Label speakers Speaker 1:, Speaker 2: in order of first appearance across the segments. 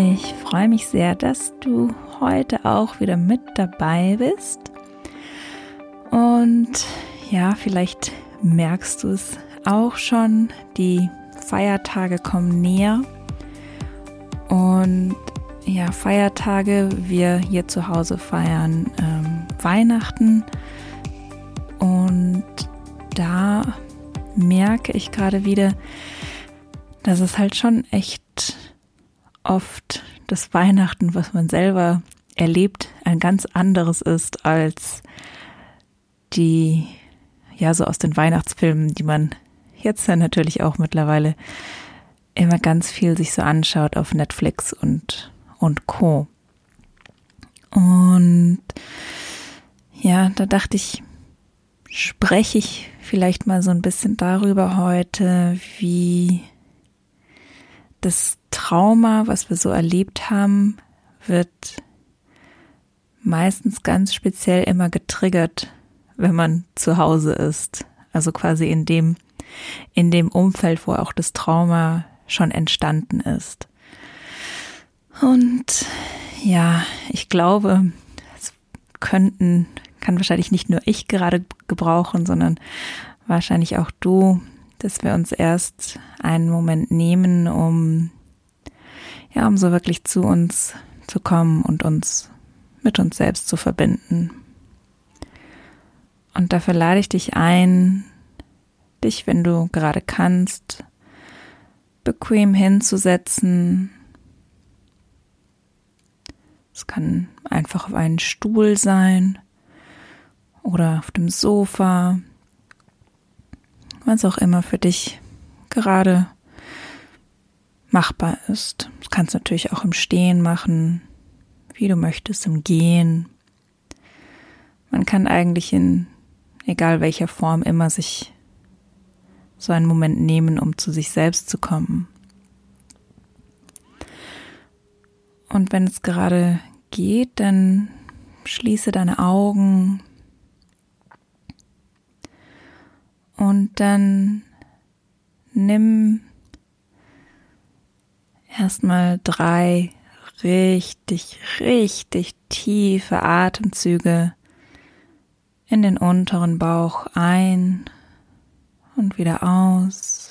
Speaker 1: Ich freue mich sehr, dass du heute auch wieder mit dabei bist. Und ja, vielleicht merkst du es auch schon, die Feiertage kommen näher. Und ja, Feiertage, wir hier zu Hause feiern ähm, Weihnachten. Und da merke ich gerade wieder, dass es halt schon echt oft das Weihnachten, was man selber erlebt, ein ganz anderes ist als die, ja, so aus den Weihnachtsfilmen, die man jetzt ja natürlich auch mittlerweile immer ganz viel sich so anschaut auf Netflix und, und Co. Und ja, da dachte ich, spreche ich vielleicht mal so ein bisschen darüber heute, wie das Trauma, was wir so erlebt haben, wird meistens ganz speziell immer getriggert, wenn man zu Hause ist. Also quasi in dem, in dem Umfeld, wo auch das Trauma schon entstanden ist. Und ja, ich glaube, es könnten, kann wahrscheinlich nicht nur ich gerade gebrauchen, sondern wahrscheinlich auch du, dass wir uns erst einen Moment nehmen, um ja, um so wirklich zu uns zu kommen und uns mit uns selbst zu verbinden. Und dafür lade ich dich ein, dich, wenn du gerade kannst, bequem hinzusetzen. Es kann einfach auf einen Stuhl sein oder auf dem Sofa, was auch immer für dich gerade machbar ist. Du kannst natürlich auch im Stehen machen, wie du möchtest, im Gehen. Man kann eigentlich in egal welcher Form immer sich so einen Moment nehmen, um zu sich selbst zu kommen. Und wenn es gerade geht, dann schließe deine Augen und dann nimm erstmal drei richtig, richtig tiefe Atemzüge in den unteren Bauch ein und wieder aus,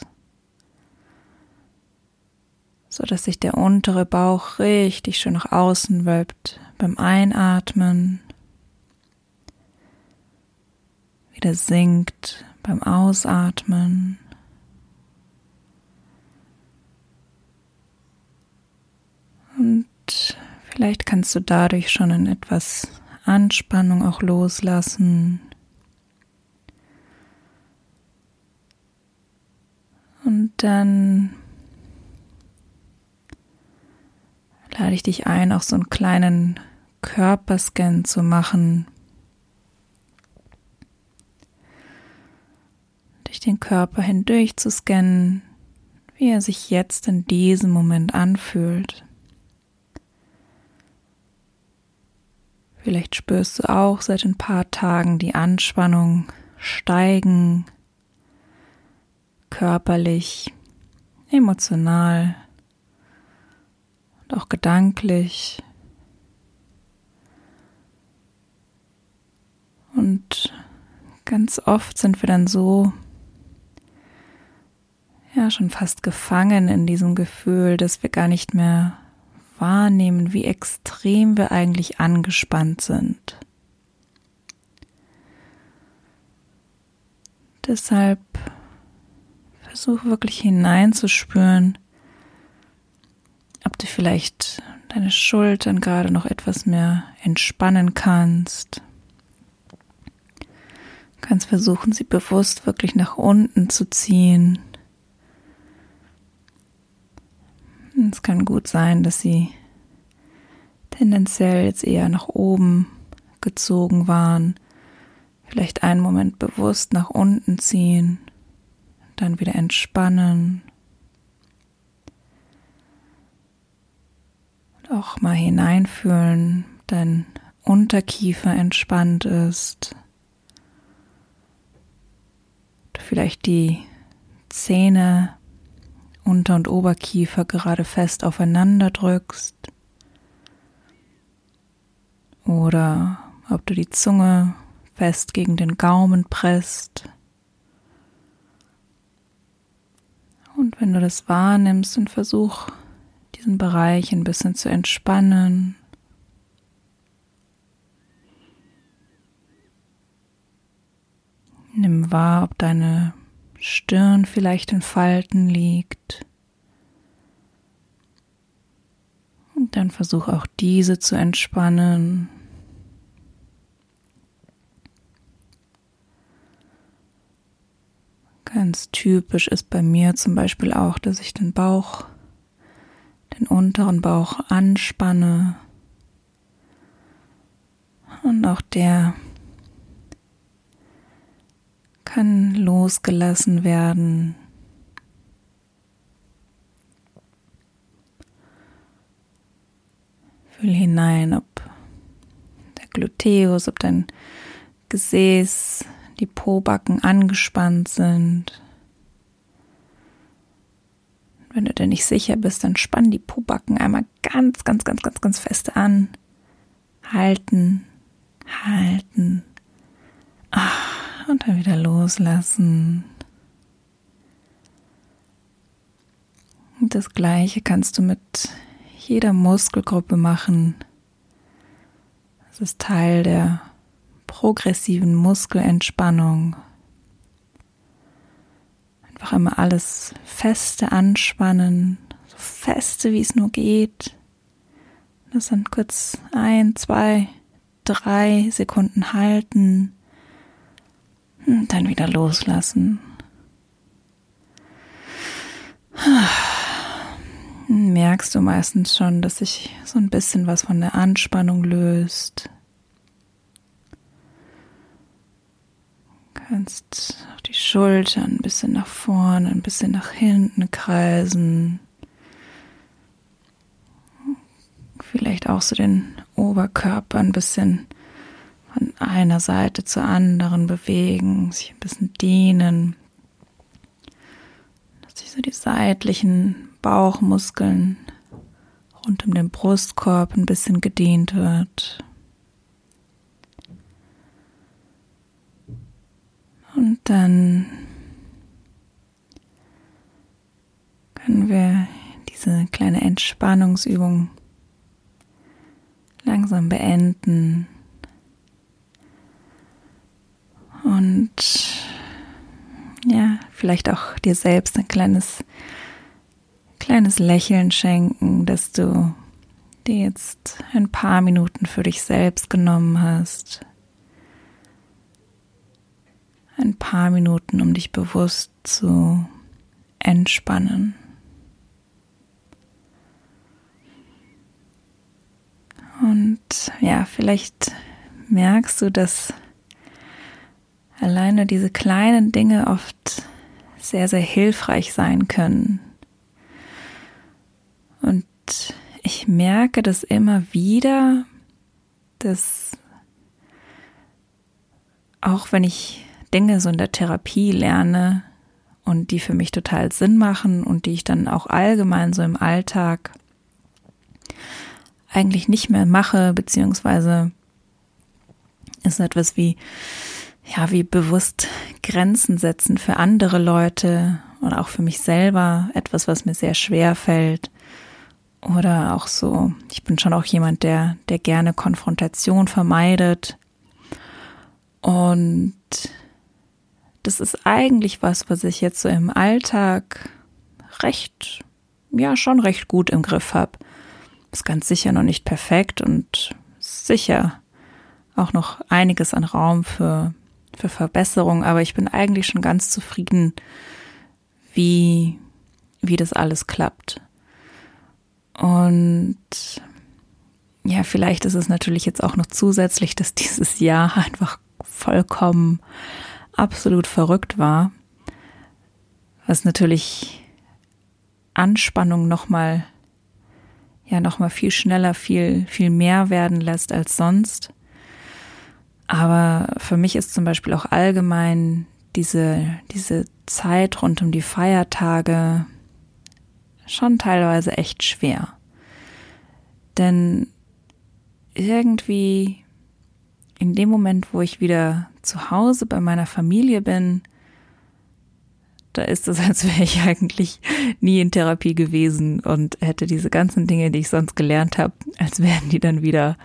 Speaker 1: so dass sich der untere Bauch richtig schön nach außen wölbt beim Einatmen, wieder sinkt beim Ausatmen. Und vielleicht kannst du dadurch schon in etwas Anspannung auch loslassen. Und dann lade ich dich ein, auch so einen kleinen Körperscan zu machen. Durch den Körper hindurch zu scannen, wie er sich jetzt in diesem Moment anfühlt. Vielleicht spürst du auch seit ein paar Tagen die Anspannung steigen, körperlich, emotional und auch gedanklich. Und ganz oft sind wir dann so, ja, schon fast gefangen in diesem Gefühl, dass wir gar nicht mehr wahrnehmen, wie extrem wir eigentlich angespannt sind. Deshalb versuche wirklich hineinzuspüren, ob du vielleicht deine Schultern gerade noch etwas mehr entspannen kannst. Du kannst versuchen, sie bewusst wirklich nach unten zu ziehen. Es kann gut sein, dass sie tendenziell jetzt eher nach oben gezogen waren. Vielleicht einen Moment bewusst nach unten ziehen, dann wieder entspannen. Und auch mal hineinfühlen, dein Unterkiefer entspannt ist. Vielleicht die Zähne Unter- und Oberkiefer gerade fest aufeinander drückst oder ob du die Zunge fest gegen den Gaumen presst. Und wenn du das wahrnimmst und versuch diesen Bereich ein bisschen zu entspannen, Nimm wahr, ob deine Stirn vielleicht in Falten liegt. Und dann versuch auch diese zu entspannen. Ganz typisch ist bei mir zum Beispiel auch, dass ich den Bauch, den unteren Bauch anspanne. Und auch der kann losgelassen werden. Fühl hinein, ob der Gluteus, ob dein Gesäß, die Pobacken angespannt sind. Wenn du dir nicht sicher bist, dann spann die Pobacken einmal ganz, ganz, ganz, ganz, ganz fest an. Halten, halten. Ah und dann wieder loslassen. Und das gleiche kannst du mit jeder Muskelgruppe machen. Das ist Teil der progressiven Muskelentspannung. Einfach immer alles feste anspannen, so feste wie es nur geht. Das dann kurz ein, zwei, drei Sekunden halten und dann wieder loslassen. Merkst du meistens schon, dass sich so ein bisschen was von der Anspannung löst. Kannst auch die Schultern ein bisschen nach vorne, ein bisschen nach hinten kreisen. Vielleicht auch so den Oberkörper ein bisschen von einer Seite zur anderen bewegen, sich ein bisschen dehnen, dass sich so die seitlichen Bauchmuskeln rund um den Brustkorb ein bisschen gedehnt wird. Und dann können wir diese kleine Entspannungsübung langsam beenden. Und ja, vielleicht auch dir selbst ein kleines, kleines Lächeln schenken, dass du dir jetzt ein paar Minuten für dich selbst genommen hast. Ein paar Minuten, um dich bewusst zu entspannen. Und ja, vielleicht merkst du, dass alleine diese kleinen Dinge oft sehr, sehr hilfreich sein können. Und ich merke das immer wieder, dass auch wenn ich Dinge so in der Therapie lerne und die für mich total Sinn machen und die ich dann auch allgemein so im Alltag eigentlich nicht mehr mache, beziehungsweise ist etwas wie ja, wie bewusst Grenzen setzen für andere Leute und auch für mich selber, etwas, was mir sehr schwer fällt. Oder auch so, ich bin schon auch jemand, der, der gerne Konfrontation vermeidet. Und das ist eigentlich was, was ich jetzt so im Alltag recht, ja, schon recht gut im Griff habe. Ist ganz sicher noch nicht perfekt und sicher auch noch einiges an Raum für für Verbesserung, aber ich bin eigentlich schon ganz zufrieden, wie, wie das alles klappt. Und ja, vielleicht ist es natürlich jetzt auch noch zusätzlich, dass dieses Jahr einfach vollkommen absolut verrückt war, was natürlich Anspannung nochmal, ja, nochmal viel schneller, viel, viel mehr werden lässt als sonst. Aber für mich ist zum Beispiel auch allgemein diese, diese Zeit rund um die Feiertage schon teilweise echt schwer. Denn irgendwie in dem Moment, wo ich wieder zu Hause bei meiner Familie bin, da ist es, als wäre ich eigentlich nie in Therapie gewesen und hätte diese ganzen Dinge, die ich sonst gelernt habe, als wären die dann wieder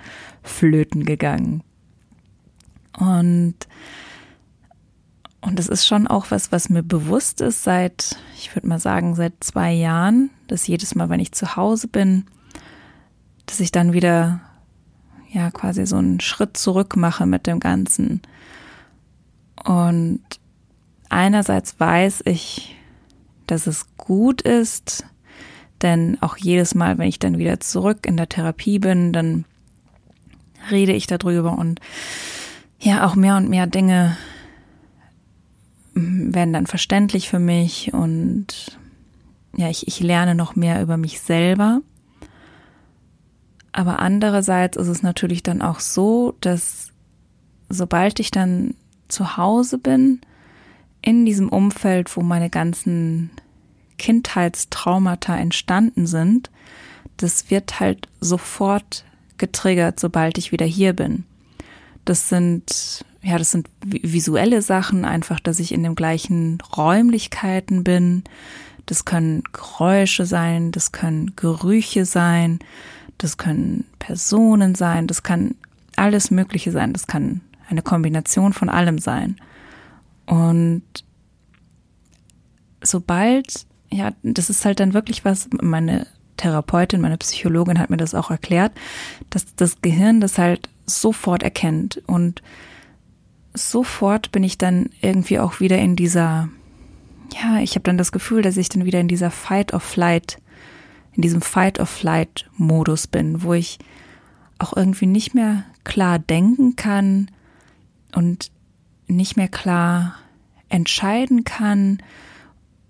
Speaker 1: flöten gegangen. Und und das ist schon auch was, was mir bewusst ist seit, ich würde mal sagen, seit zwei Jahren, dass jedes Mal, wenn ich zu Hause bin, dass ich dann wieder ja quasi so einen Schritt zurück mache mit dem Ganzen. Und einerseits weiß ich, dass es gut ist, denn auch jedes Mal, wenn ich dann wieder zurück in der Therapie bin, dann rede ich darüber und ja, auch mehr und mehr Dinge werden dann verständlich für mich und ja, ich, ich lerne noch mehr über mich selber. Aber andererseits ist es natürlich dann auch so, dass sobald ich dann zu Hause bin, in diesem Umfeld, wo meine ganzen Kindheitstraumata entstanden sind, das wird halt sofort getriggert, sobald ich wieder hier bin. Das sind ja, das sind visuelle Sachen, einfach, dass ich in den gleichen Räumlichkeiten bin. Das können Geräusche sein, das können Gerüche sein, das können Personen sein, das kann alles Mögliche sein, das kann eine Kombination von allem sein. Und sobald, ja, das ist halt dann wirklich was, meine Therapeutin, meine Psychologin hat mir das auch erklärt, dass das Gehirn das halt sofort erkennt. Und sofort bin ich dann irgendwie auch wieder in dieser, ja, ich habe dann das Gefühl, dass ich dann wieder in dieser Fight of Flight, in diesem Fight of Flight Modus bin, wo ich auch irgendwie nicht mehr klar denken kann und nicht mehr klar entscheiden kann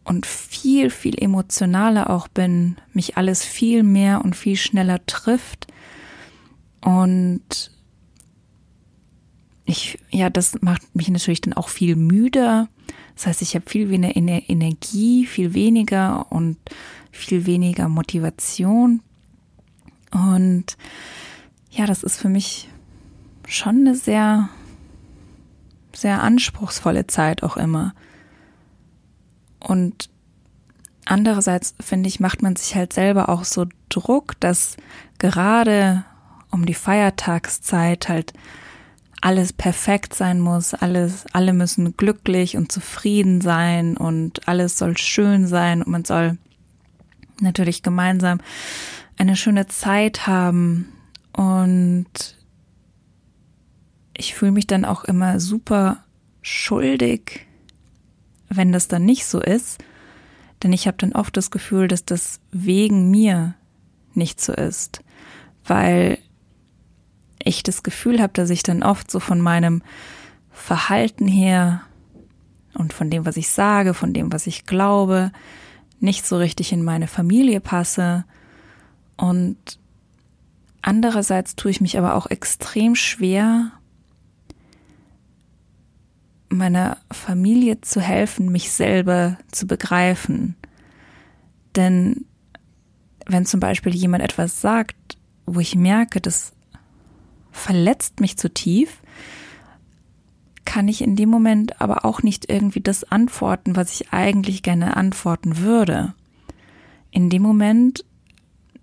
Speaker 1: und viel, viel emotionaler auch bin, mich alles viel mehr und viel schneller trifft. Und ich, ja, das macht mich natürlich dann auch viel müder. Das heißt, ich habe viel weniger Energie, viel weniger und viel weniger Motivation. Und ja, das ist für mich schon eine sehr, sehr anspruchsvolle Zeit auch immer. Und andererseits finde ich, macht man sich halt selber auch so Druck, dass gerade um die Feiertagszeit halt alles perfekt sein muss, alles, alle müssen glücklich und zufrieden sein und alles soll schön sein und man soll natürlich gemeinsam eine schöne Zeit haben. Und ich fühle mich dann auch immer super schuldig, wenn das dann nicht so ist, denn ich habe dann oft das Gefühl, dass das wegen mir nicht so ist, weil ich das Gefühl habe, dass ich dann oft so von meinem Verhalten her und von dem, was ich sage, von dem, was ich glaube, nicht so richtig in meine Familie passe. Und andererseits tue ich mich aber auch extrem schwer, meiner Familie zu helfen, mich selber zu begreifen. Denn wenn zum Beispiel jemand etwas sagt, wo ich merke, dass verletzt mich zu tief, kann ich in dem Moment aber auch nicht irgendwie das antworten, was ich eigentlich gerne antworten würde. In dem Moment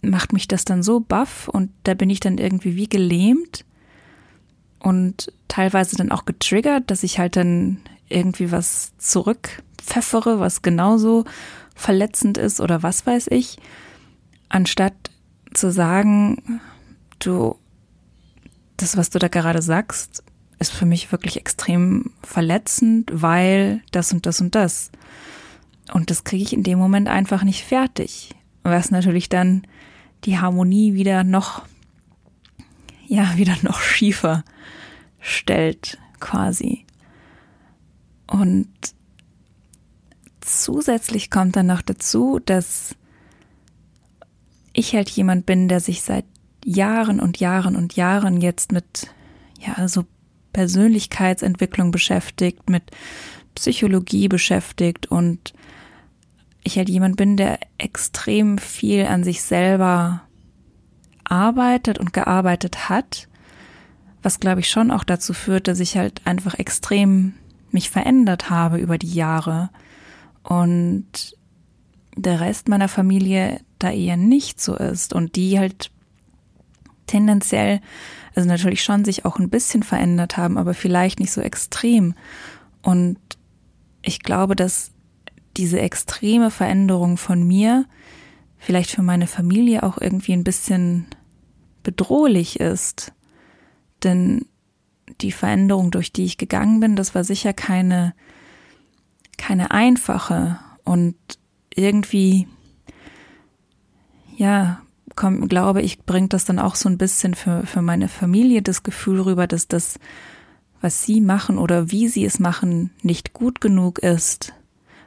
Speaker 1: macht mich das dann so baff und da bin ich dann irgendwie wie gelähmt und teilweise dann auch getriggert, dass ich halt dann irgendwie was zurückpfeffere, was genauso verletzend ist oder was weiß ich, anstatt zu sagen, du das, was du da gerade sagst, ist für mich wirklich extrem verletzend, weil das und das und das. Und das kriege ich in dem Moment einfach nicht fertig. Was natürlich dann die Harmonie wieder noch, ja, wieder noch schiefer stellt, quasi. Und zusätzlich kommt dann noch dazu, dass ich halt jemand bin, der sich seit Jahren und Jahren und Jahren jetzt mit, ja, so Persönlichkeitsentwicklung beschäftigt, mit Psychologie beschäftigt und ich halt jemand bin, der extrem viel an sich selber arbeitet und gearbeitet hat, was glaube ich schon auch dazu führt, dass ich halt einfach extrem mich verändert habe über die Jahre und der Rest meiner Familie da eher nicht so ist und die halt tendenziell, also natürlich schon sich auch ein bisschen verändert haben, aber vielleicht nicht so extrem. Und ich glaube, dass diese extreme Veränderung von mir vielleicht für meine Familie auch irgendwie ein bisschen bedrohlich ist. Denn die Veränderung, durch die ich gegangen bin, das war sicher keine, keine einfache und irgendwie, ja, komm, glaube ich, bringt das dann auch so ein bisschen für, für meine Familie das Gefühl rüber, dass das, was sie machen oder wie sie es machen, nicht gut genug ist,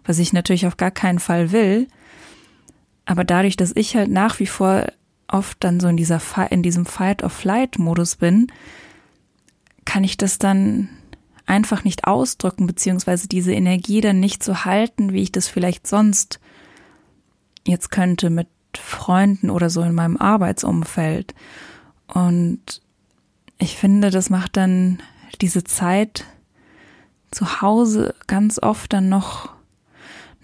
Speaker 1: was ich natürlich auf gar keinen Fall will. Aber dadurch, dass ich halt nach wie vor oft dann so in dieser, in diesem Fight-of-Flight-Modus bin, kann ich das dann einfach nicht ausdrücken, beziehungsweise diese Energie dann nicht so halten, wie ich das vielleicht sonst jetzt könnte mit Freunden oder so in meinem Arbeitsumfeld. Und ich finde, das macht dann diese Zeit zu Hause ganz oft dann noch,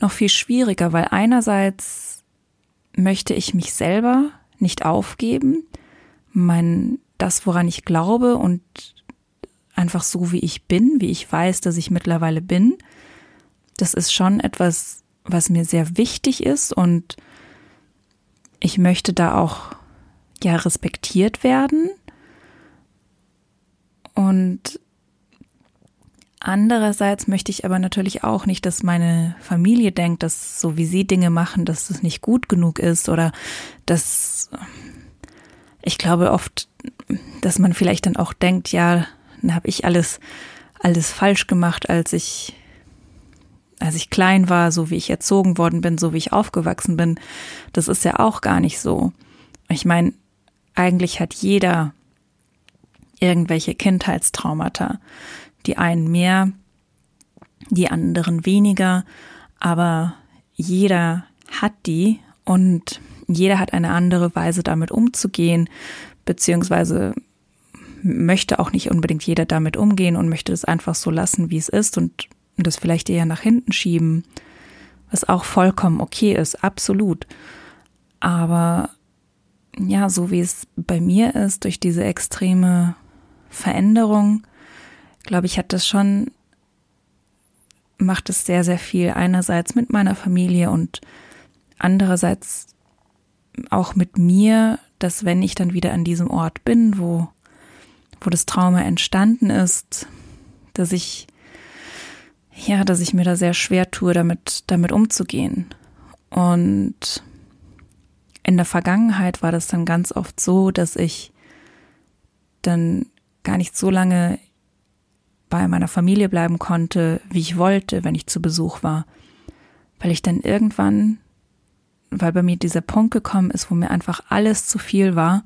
Speaker 1: noch viel schwieriger, weil einerseits möchte ich mich selber nicht aufgeben, mein, das, woran ich glaube und einfach so, wie ich bin, wie ich weiß, dass ich mittlerweile bin. Das ist schon etwas, was mir sehr wichtig ist und ich möchte da auch ja respektiert werden. Und andererseits möchte ich aber natürlich auch nicht, dass meine Familie denkt, dass so wie sie Dinge machen, dass es nicht gut genug ist oder dass ich glaube oft, dass man vielleicht dann auch denkt, ja, dann habe ich alles, alles falsch gemacht, als ich, als ich klein war, so wie ich erzogen worden bin, so wie ich aufgewachsen bin. Das ist ja auch gar nicht so. Ich meine, eigentlich hat jeder irgendwelche Kindheitstraumata. Die einen mehr, die anderen weniger, aber jeder hat die und jeder hat eine andere Weise damit umzugehen, beziehungsweise möchte auch nicht unbedingt jeder damit umgehen und möchte das einfach so lassen, wie es ist und das vielleicht eher nach hinten schieben, was auch vollkommen okay ist, absolut. Aber ja, so wie es bei mir ist, durch diese extreme Veränderung, glaube ich, hat das schon, macht es sehr, sehr viel einerseits mit meiner Familie und andererseits auch mit mir, dass wenn ich dann wieder an diesem Ort bin, wo wo das Trauma entstanden ist, dass ich, ja, dass ich mir da sehr schwer tue, damit, damit umzugehen. Und in der Vergangenheit war das dann ganz oft so, dass ich dann gar nicht so lange bei meiner Familie bleiben konnte, wie ich wollte, wenn ich zu Besuch war. Weil ich dann irgendwann, weil bei mir dieser Punkt gekommen ist, wo mir einfach alles zu viel war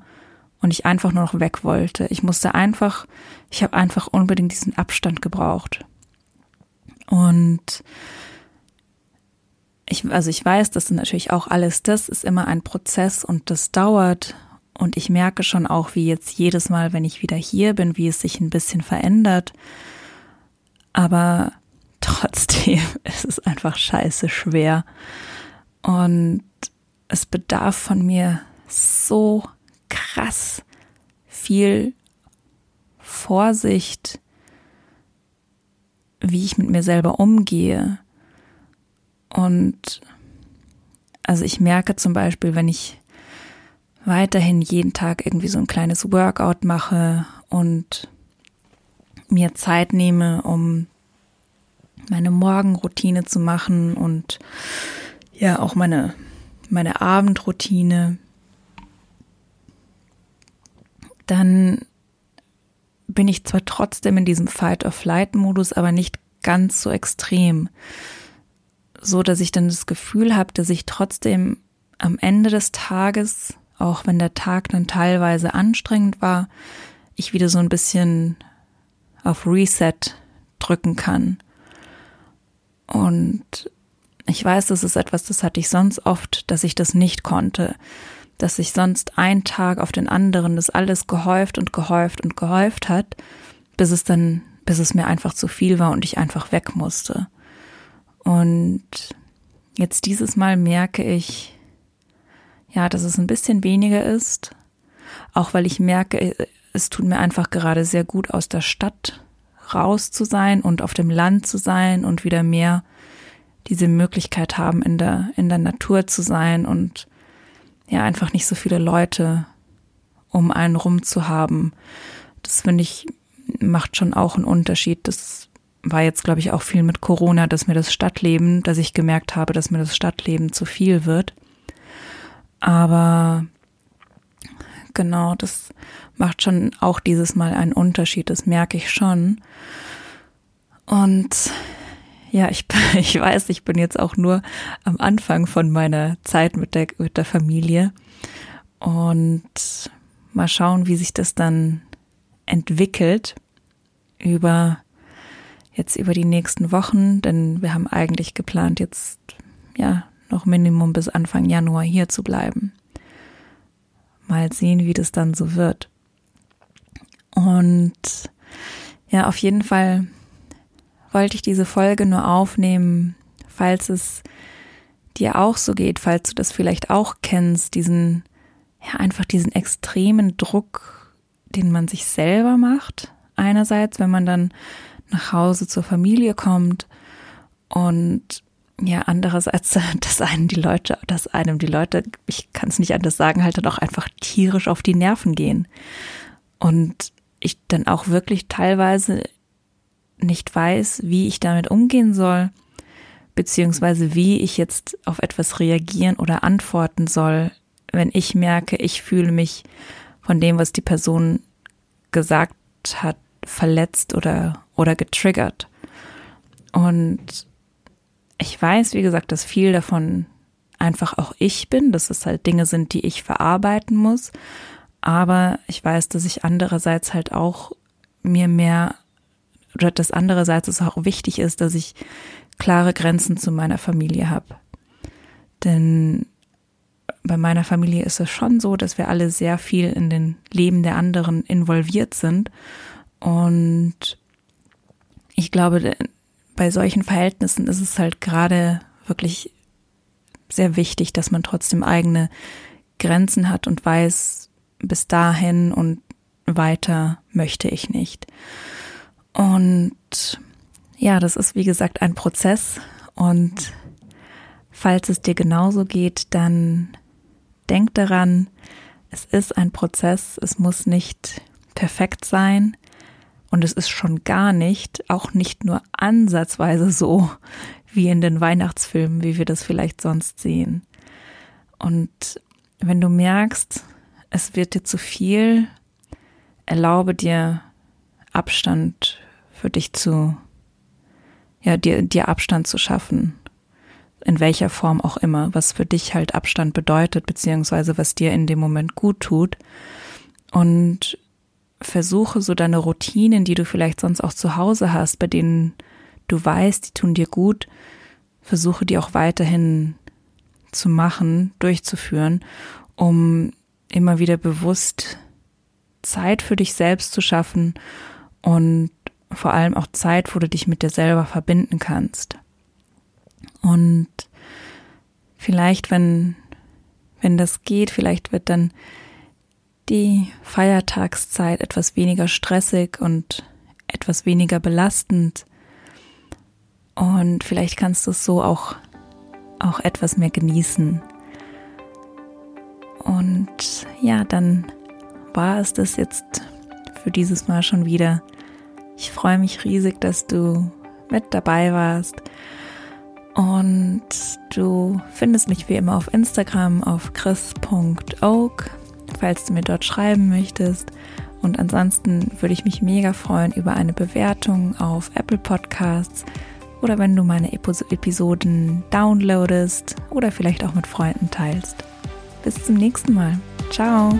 Speaker 1: und ich einfach nur noch weg wollte. Ich musste einfach, ich habe einfach unbedingt diesen Abstand gebraucht. Und ich, also ich weiß, dass natürlich auch alles das ist immer ein Prozess und das dauert. Und ich merke schon auch, wie jetzt jedes Mal, wenn ich wieder hier bin, wie es sich ein bisschen verändert. Aber trotzdem ist es einfach scheiße schwer. Und es bedarf von mir so krass viel Vorsicht, wie ich mit mir selber umgehe. Und also ich merke zum Beispiel, wenn ich weiterhin jeden Tag irgendwie so ein kleines Workout mache und mir Zeit nehme, um meine Morgenroutine zu machen und ja auch meine meine Abendroutine, dann bin ich zwar trotzdem in diesem Fight-or-Flight-Modus, aber nicht ganz so extrem. So dass ich dann das Gefühl habe, dass ich trotzdem am Ende des Tages, auch wenn der Tag dann teilweise anstrengend war, ich wieder so ein bisschen auf Reset drücken kann. Und ich weiß, das ist etwas, das hatte ich sonst oft, dass ich das nicht konnte, dass sich sonst ein Tag auf den anderen das alles gehäuft und gehäuft und gehäuft hat, bis es dann, bis es mir einfach zu viel war und ich einfach weg musste. Und jetzt dieses Mal merke ich, ja, dass es ein bisschen weniger ist, auch weil ich merke, es tut mir einfach gerade sehr gut aus der Stadt raus zu sein und auf dem Land zu sein und wieder mehr diese Möglichkeit haben, in der, in der Natur zu sein und ja, einfach nicht so viele Leute um einen rum zu haben. Das finde ich, macht schon auch einen Unterschied. Das war jetzt, glaube ich, auch viel mit Corona, dass mir das Stadtleben, dass ich gemerkt habe, dass mir das Stadtleben zu viel wird. Aber genau, das macht schon auch dieses Mal einen Unterschied, das merke ich schon. Und ja, ich, ich weiß, ich bin jetzt auch nur am Anfang von meiner Zeit mit der, mit der Familie. Und mal schauen, wie sich das dann entwickelt über jetzt über die nächsten Wochen, denn wir haben eigentlich geplant, jetzt ja noch Minimum bis Anfang Januar hier zu bleiben. Mal sehen, wie das dann so wird. Und ja, auf jeden Fall wollte ich diese Folge nur aufnehmen, falls es dir auch so geht, falls du das vielleicht auch kennst, diesen, ja, einfach diesen extremen Druck, den man sich selber macht. Einerseits, wenn man dann nach Hause zur Familie kommt und ja, andererseits, dass einem die Leute, dass einem die Leute, ich kann es nicht anders sagen, halt dann auch einfach tierisch auf die Nerven gehen. Und ich dann auch wirklich teilweise nicht weiß, wie ich damit umgehen soll, beziehungsweise wie ich jetzt auf etwas reagieren oder antworten soll, wenn ich merke, ich fühle mich von dem, was die Person gesagt hat, verletzt oder, oder getriggert. Und ich weiß, wie gesagt, dass viel davon einfach auch ich bin, dass es halt Dinge sind, die ich verarbeiten muss. Aber ich weiß, dass ich andererseits halt auch mir mehr oder dass andererseits es auch wichtig ist, dass ich klare Grenzen zu meiner Familie habe. Denn bei meiner Familie ist es schon so, dass wir alle sehr viel in den Leben der anderen involviert sind. Und ich glaube, bei solchen Verhältnissen ist es halt gerade wirklich sehr wichtig, dass man trotzdem eigene Grenzen hat und weiß, bis dahin und weiter möchte ich nicht. Und ja, das ist wie gesagt ein Prozess und falls es dir genauso geht, dann denk daran, es ist ein Prozess, es muss nicht perfekt sein und es ist schon gar nicht, auch nicht nur ansatzweise so wie in den Weihnachtsfilmen, wie wir das vielleicht sonst sehen. Und wenn du merkst, es wird dir zu viel, erlaube dir Abstand für dich zu, ja, dir, dir Abstand zu schaffen. In welcher Form auch immer, was für dich halt Abstand bedeutet, beziehungsweise was dir in dem Moment gut tut. Und versuche so deine Routinen, die du vielleicht sonst auch zu Hause hast, bei denen du weißt, die tun dir gut, versuche die auch weiterhin zu machen, durchzuführen, um immer wieder bewusst Zeit für dich selbst zu schaffen und vor allem auch Zeit, wo du dich mit dir selber verbinden kannst. Und vielleicht, wenn, wenn das geht, vielleicht wird dann die Feiertagszeit etwas weniger stressig und etwas weniger belastend. Und vielleicht kannst du es so auch, auch etwas mehr genießen. Und ja, dann war es das jetzt für dieses Mal schon wieder. Ich freue mich riesig, dass du mit dabei warst. Und du findest mich wie immer auf Instagram auf chris.oak, falls du mir dort schreiben möchtest. Und ansonsten würde ich mich mega freuen über eine Bewertung auf Apple Podcasts oder wenn du meine Episoden downloadest oder vielleicht auch mit Freunden teilst. Bis zum nächsten Mal. Ciao.